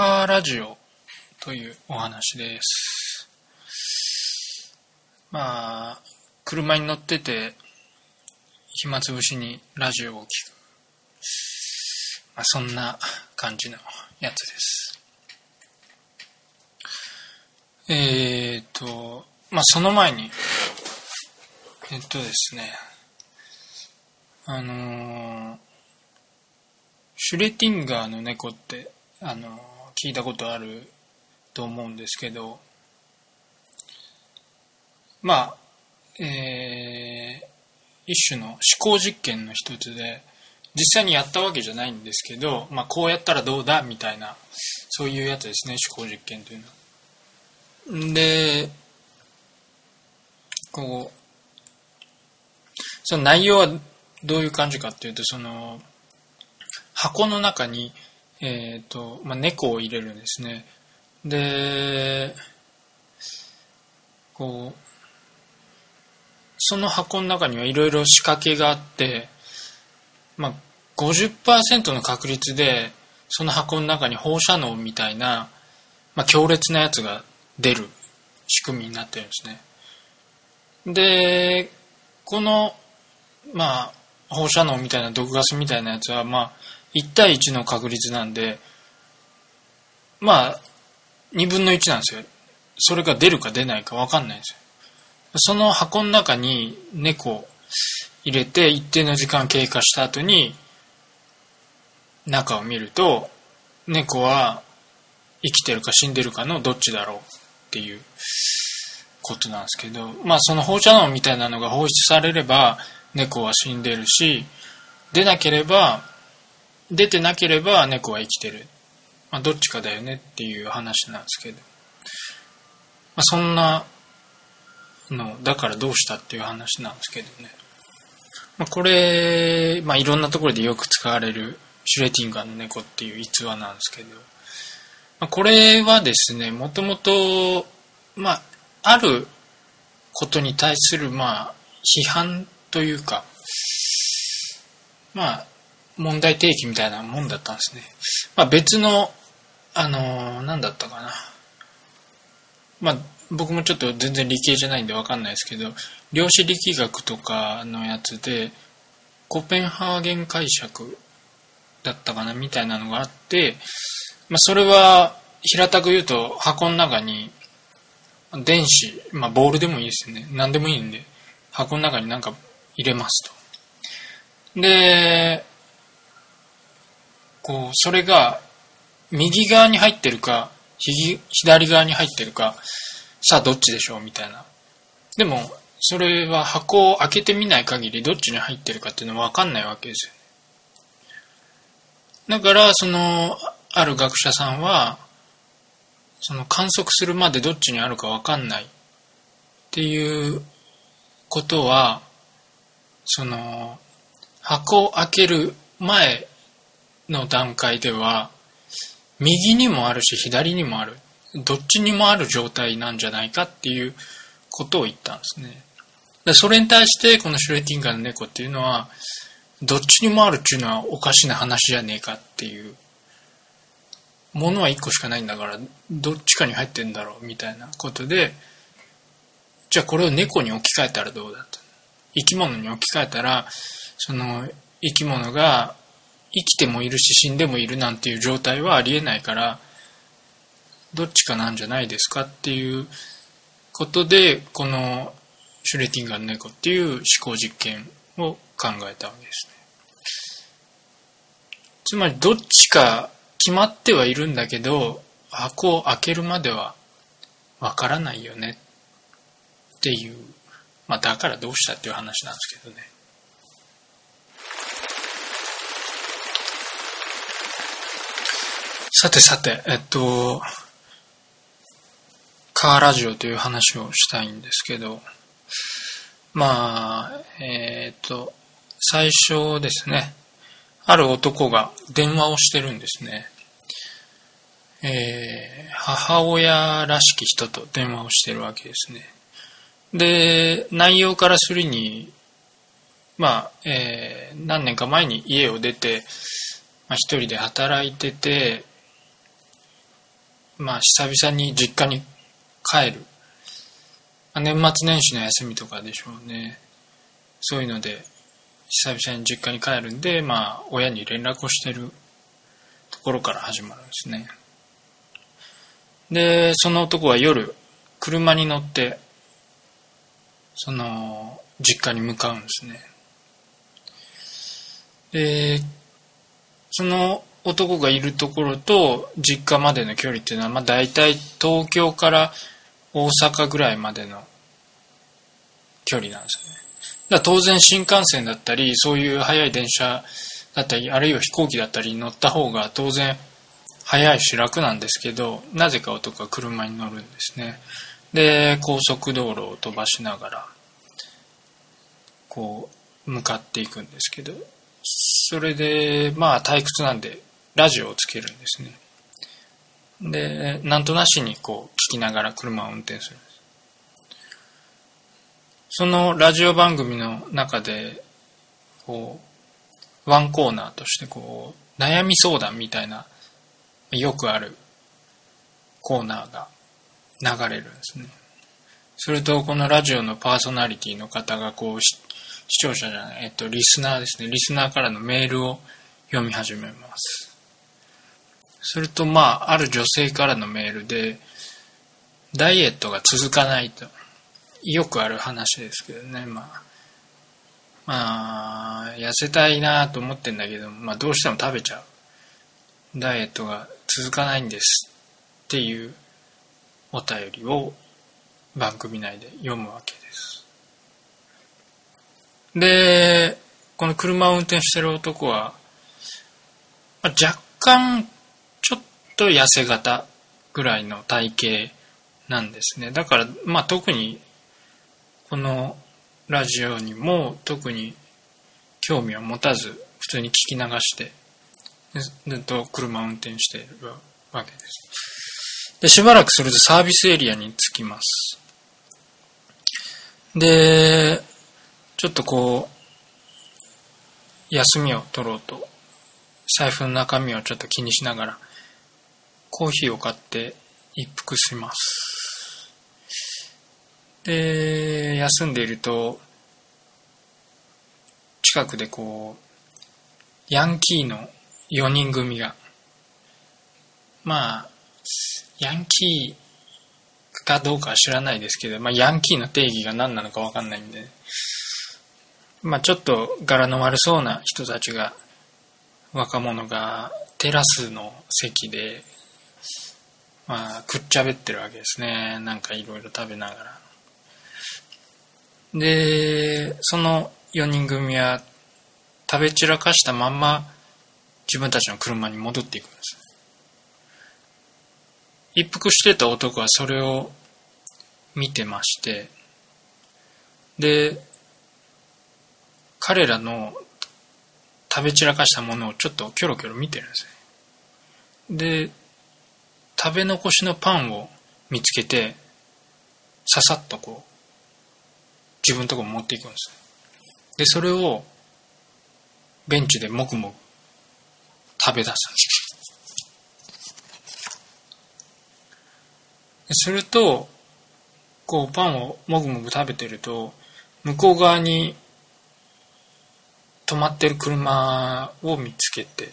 カーラジオというお話です。まあ、車に乗ってて、暇つぶしにラジオを聞く。まあ、そんな感じのやつです。えーと、まあ、その前に、えっとですね、あのーシュレティンガーの猫って、あのー聞いたことあると思うんですけど、まあ、えー一種の思考実験の一つで、実際にやったわけじゃないんですけど、まあ、こうやったらどうだみたいな、そういうやつですね、思考実験というのは。で、こう、その内容はどういう感じかっていうと、その、箱の中に、えっ、と、まあ、猫を入れるんですね。で、こう、その箱の中にはいろいろ仕掛けがあって、まあ、50%の確率で、その箱の中に放射能みたいな、まあ、強烈なやつが出る仕組みになってるんですね。で、この、まあ、放射能みたいな毒ガスみたいなやつは、まあ、1対1の確率なんで、まあ、2分の1なんですよ。それが出るか出ないか分かんないんですよ。その箱の中に猫を入れて一定の時間経過した後に中を見ると猫は生きてるか死んでるかのどっちだろうっていうことなんですけどまあその放射能みたいなのが放出されれば猫は死んでるし出なければ出てなければ猫は生きてる、まあ、どっちかだよねっていう話なんですけど、まあ、そんなのだからどうしたっていう話なんですけどね、まあ、これ、まあ、いろんなところでよく使われるシュレティンガーの猫っていう逸話なんですけど、まあ、これはですねもともとまああることに対するまあ批判というかまあ問題提起みたいなもんだったんですね、まあ、別のあの何だったかな。まあ僕もちょっと全然理系じゃないんで分かんないですけど量子力学とかのやつでコペンハーゲン解釈だったかなみたいなのがあって、まあ、それは平たく言うと箱の中に電子、まあ、ボールでもいいですね。何でもいいんで箱の中に何か入れますと。でこうそれが右側に入ってるか左側に入ってるかさあどっちでしょうみたいな。でもそれは箱を開けてみない限りどっちに入ってるかっていうのは分かんないわけですよだからそのある学者さんはその観測するまでどっちにあるか分かんないっていうことはその箱を開ける前の段階では右にもあるし左にもある。どっちにもある状態なんじゃないかっていうことを言ったんですね。でそれに対してこのシュレーティンガーの猫っていうのはどっちにもあるっていうのはおかしな話じゃねえかっていうものは1個しかないんだからどっちかに入ってんだろうみたいなことでじゃあこれを猫に置き換えたらどうだと。生き物に置き換えたらその生き物が生きてもいるし死んでもいるなんていう状態はありえないからどっちかなんじゃないですかっていうことでこのシュレティンガーの猫っていう思考実験を考えたわけですね。つまりどっちか決まってはいるんだけど箱を開けるまではわからないよねっていうまあだからどうしたっていう話なんですけどね。さてさて、えっと、カーラジオという話をしたいんですけど、まあ、えっと、最初ですね、ある男が電話をしてるんですね。えー母親らしき人と電話をしてるわけですね。で、内容からするに、まあ、えー何年か前に家を出て、まあ、一人で働いてて、まあ久々に実家に帰る。まあ、年末年始の休みとかでしょうね。そういうので、久々に実家に帰るんで、まあ親に連絡をしてるところから始まるんですね。で、その男は夜、車に乗って、その、実家に向かうんですね。で、その男がいるところと実家までの距離っていうのは、まあ大体東京から大阪ぐらいまでの距離なんですよね。だ当然新幹線だったり、そういう速い電車だったり、あるいは飛行機だったり乗った方が当然早いし楽なんですけど、なぜか男は車に乗るんですね。で、高速道路を飛ばしながら、こう、向かっていくんですけど、それで、まあ退屈なんで、ラジオをつけるんですね。で、なんとなしにこう、聞きながら車を運転するんです。そのラジオ番組の中で、こう、ワンコーナーとしてこう、悩み相談みたいな、よくあるコーナーが流れるんですね。それと、このラジオのパーソナリティの方が、こう、視聴者じゃない、えっと、リスナーですね。リスナーからのメールを読み始めます。すると、まあ、ある女性からのメールで、ダイエットが続かないと。よくある話ですけどね、まあ。まあ、痩せたいなと思ってんだけど、まあ、どうしても食べちゃう。ダイエットが続かないんですっていうお便りを番組内で読むわけです。で、この車を運転してる男は、まあ、若干と痩せ型ぐらいの体型なんですね。だから、まあ特にこのラジオにも特に興味を持たず普通に聞き流してずっと車を運転しているわけです。で、しばらくするとサービスエリアに着きます。で、ちょっとこう、休みを取ろうと、財布の中身をちょっと気にしながら、コーヒーを買って一服します。で、休んでいると、近くでこう、ヤンキーの4人組が、まあ、ヤンキー、かどうかは知らないですけど、まあ、ヤンキーの定義が何なのかわかんないんで、まあ、ちょっと柄の悪そうな人たちが、若者がテラスの席で、まあ、くっちゃべってるわけですね。なんかいろいろ食べながら。で、その4人組は食べ散らかしたまんま自分たちの車に戻っていくんです。一服してた男はそれを見てまして、で、彼らの食べ散らかしたものをちょっとキョロキョロ見てるんですね。で、食べ残しのパンを見つけて、ささっとこう、自分のとこ持っていくんです。で、それを、ベンチでもくもく食べ出すんです。すると、こうパンをもぐもぐ食べてると、向こう側に止まってる車を見つけて、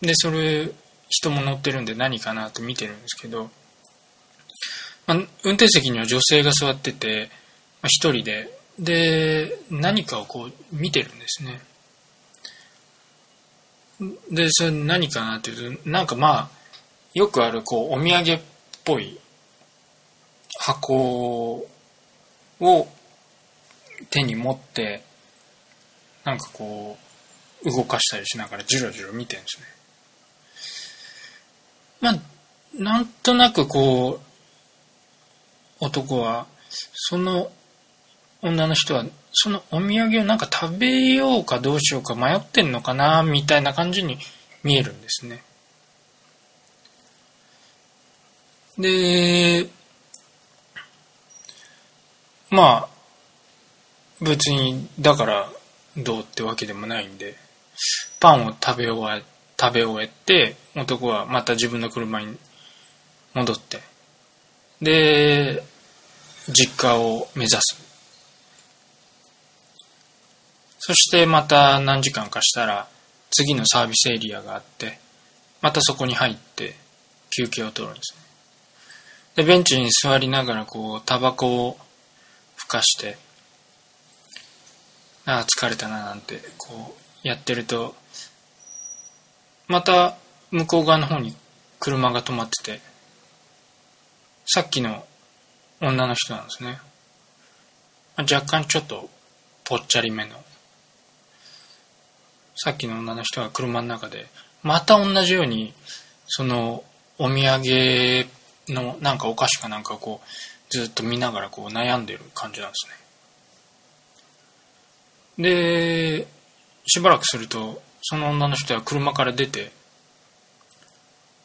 で、それ、人も乗ってるんで何かなって見てるんですけど、まあ、運転席には女性が座ってて、まあ、一人で、で、何かをこう見てるんですね。で、それ何かなっていうと、なんかまあ、よくあるこうお土産っぽい箱を手に持って、なんかこう、動かしたりしながらじろじろ見てるんですね。まあ、なんとなくこう、男は、その女の人は、そのお土産をなんか食べようかどうしようか迷ってんのかな、みたいな感じに見えるんですね。で、まあ、別に、だからどうってわけでもないんで、パンを食べ終え、食べ終えて、男はまた自分の車に戻ってで実家を目指す。そしてまた何時間かしたら次のサービスエリアがあってまたそこに入って休憩を取るんですね。でベンチに座りながらこうタバコをふかしてああ疲れたななんてこうやってるとまた向こう側の方に車が止まっててさっきの女の人なんですね。若干ちょっとぽっちゃりめの。さっきの女の人が車の中でまた同じようにそのお土産のなんかお菓子かなんかこうずっと見ながらこう悩んでる感じなんですね。でしばらくするとその女の人は車から出て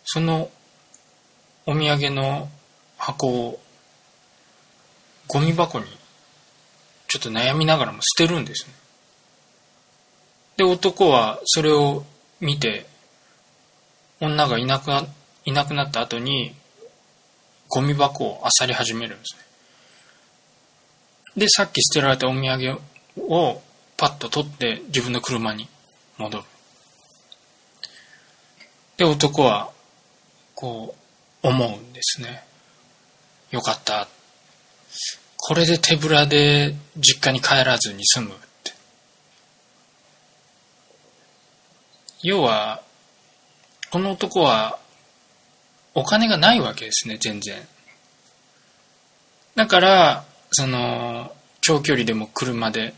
そのお土産の箱をゴミ箱にちょっと悩みながらも捨てるんですね。で男はそれを見て女がいなくないなくなった後にゴミ箱を漁り始めるんですね。でさっき捨てられたお土産をパッと取って自分の車に。戻る。で男はこう思うんですね。よかった。これで手ぶらで実家に帰らずに済むって。要はこの男はお金がないわけですね全然。だからその長距離でも車で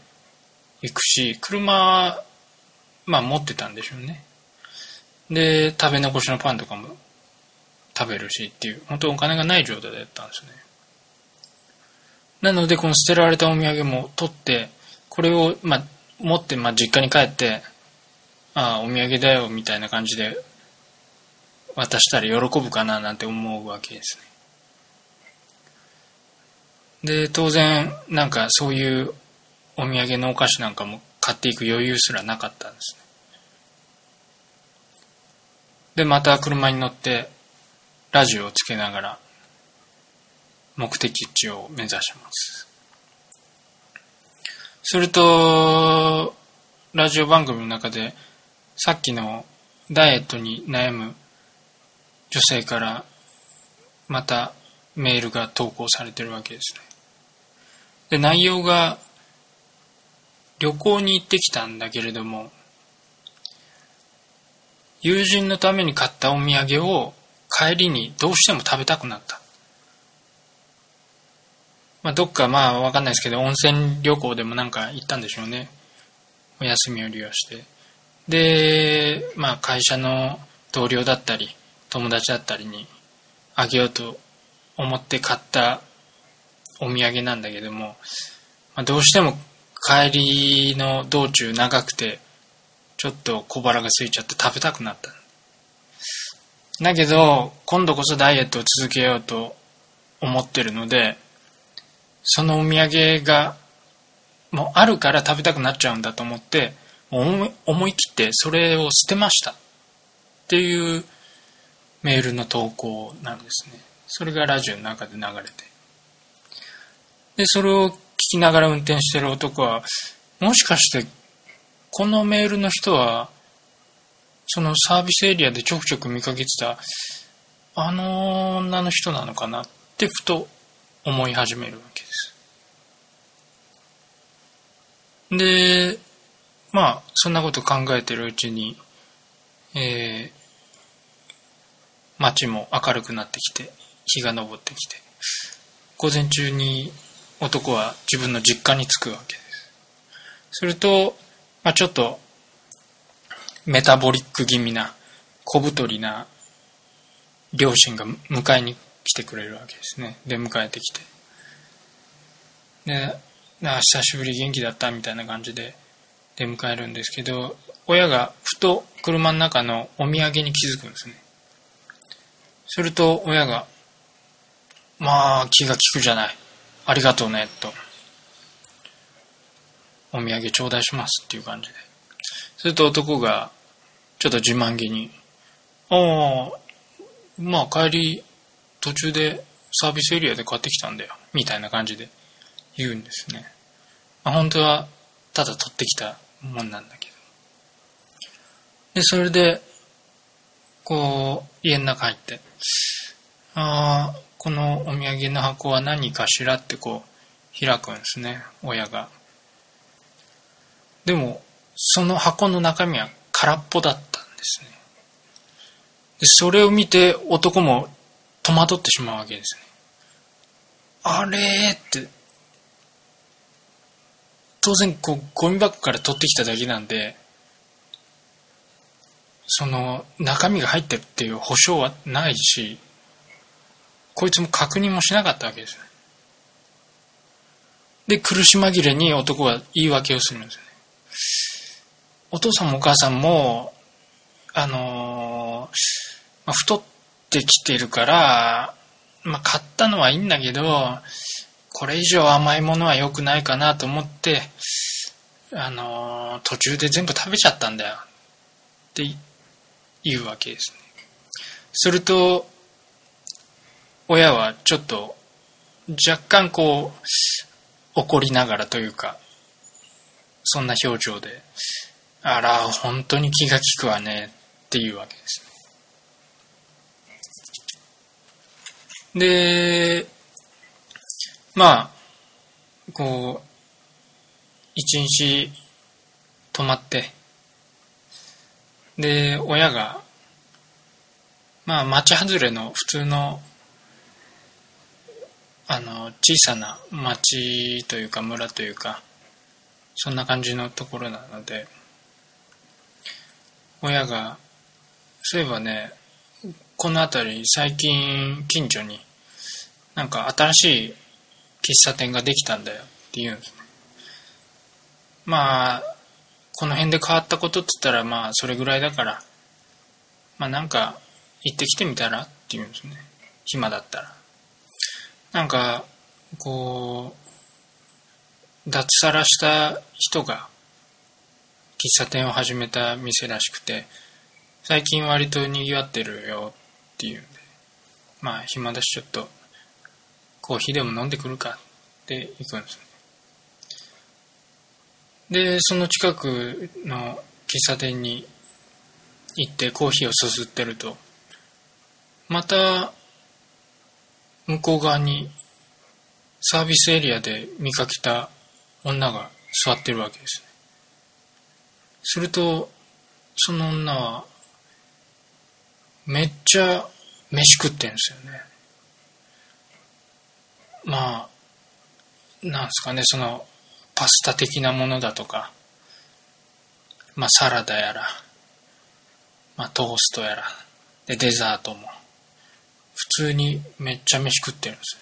行くし車まあ持ってたんでしょうね。で食べ残しのパンとかも食べるしっていう本当お金がない状態だったんですね。なのでこの捨てられたお土産も取ってこれを、まあ、持って、まあ、実家に帰ってああお土産だよみたいな感じで渡したら喜ぶかななんて思うわけですね。で当然なんかそういうお土産のお菓子なんかも買っていく余裕すらなかったんですね。でまた車に乗ってラジオをつけながら目的地を目指します。するとラジオ番組の中でさっきのダイエットに悩む女性からまたメールが投稿されてるわけですね。で内容が旅行に行ってきたんだけれども友人のために買ったお土産を帰りにどうしても食べたくなった。まあ、どっかまあわかんないですけど、温泉旅行でもなんか行ったんでしょうね。お休みを利用して。で、まあ会社の同僚だったり、友達だったりにあげようと思って買ったお土産なんだけども、まあ、どうしても帰りの道中長くて、ちょっと小腹が空いちゃって食べたくなった。だけど、今度こそダイエットを続けようと思ってるので、そのお土産が、もうあるから食べたくなっちゃうんだと思って、思い思い切ってそれを捨てました。っていうメールの投稿なんですね。それがラジオの中で流れて。で、それをきながら運転してる男は、もしかして、このメールの人は、そのサービスエリアでちょくちょく見かけてた、あの女の人なのかなってふと思い始めるわけです。で、まあ、そんなこと考えてるうちに、えー、街も明るくなってきて、日が昇ってきて、午前中に男は自分の実家に着くわけです。すると、まあ、ちょっとメタボリック気味な小太りな両親が迎えに来てくれるわけですね。出迎えてきて。で久しぶり元気だったみたいな感じで出迎えるんですけど親がふと車の中のお土産に気づくんですね。すると親が「まあ気が利くじゃない。ありがとうね」と「お土産頂戴します」っていう感じで。すると男がちょっと自慢げに、ああ、まあ帰り途中でサービスエリアで買ってきたんだよみたいな感じで言うんですね、まあ、本当はただ取ってきたもんなんだけど。でそれでこう家の中入ってああこのお土産の箱は何かしらってこう開くんですね。親が。でもその箱の中身は空っぽだったんですね。でそれを見て男も戸惑ってしまうわけですね。あれって。当然こうゴミ箱から取ってきただけなんでその中身が入ってるっていう保証はないしこいつも確認もしなかったわけですよで、苦し紛れに男は言い訳をするんですよね。お父さんもお母さんも、あの、まあ、太ってきてるから、まあ、買ったのはいいんだけど、これ以上甘いものは良くないかなと思って、あの、途中で全部食べちゃったんだよ。って言うわけですね。すると、親はちょっと若干こう怒りながらというかそんな表情であら本当に気が利くわねっていうわけです。でまあこう一日泊まってで親がまあ町外れの普通のあの小さな町というか村というかそんな感じのところなので親がそういえばねこの辺り最近近所になんか新しい喫茶店ができたんだよって言うんです。ねまあこの辺で変わったことって言ったらまあそれぐらいだからまあなんか行ってきてみたらって言うんですね。暇だったら。なんかこう脱サラした人が喫茶店を始めた店らしくて最近割とにぎわってるよっていうんでまあ暇だしちょっとコーヒーでも飲んでくるかって行くんですでその近くの喫茶店に行ってコーヒーをすすってるとまた向こう側にサービスエリアで見かけた女が座ってるわけですね。すると、その女は、めっちゃ飯食ってんですよね。まあ、なんすかね、その、パスタ的なものだとか、まあサラダやら、まあトーストやら、でデザートも、普通にめっちゃ飯食ってるんです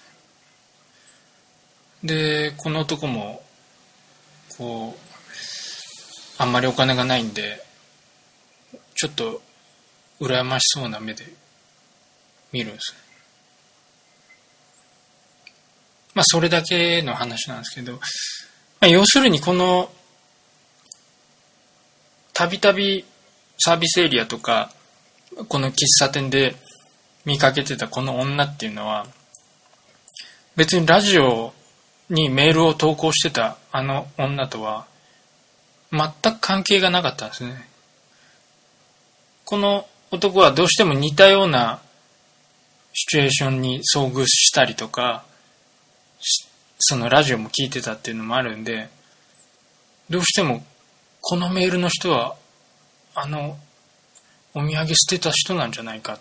でこの男もこうあんまりお金がないんでちょっと羨ましそうな目で見るんですまあそれだけの話なんですけど、まあ、要するにこのたびたびサービスエリアとかこの喫茶店で見かけてたこの女っていうのは、別にラジオにメールを投稿してたあの女とは、全く関係がなかったんですね。この男はどうしても似たようなシチュエーションに遭遇したりとか、そのラジオも聞いてたっていうのもあるんで、どうしてもこのメールの人は、あの、お土産捨てた人なんじゃないかっ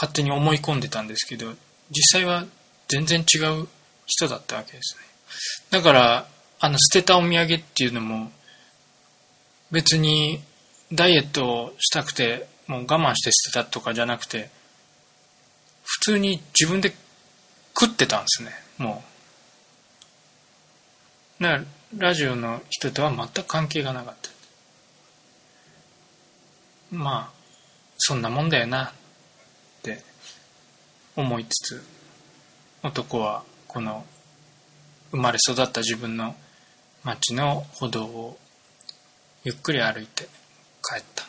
勝手に思い込んでたんですけど実際は全然違う人だったわけですね。だからあの捨てたお土産っていうのも別にダイエットをしたくてもう我慢して捨てたとかじゃなくて普通に自分で食ってたんですね。もう。だからラジオの人とは全く関係がなかった。まあそんなもんだよな。思いつつ男はこの生まれ育った自分の町の歩道をゆっくり歩いて帰った。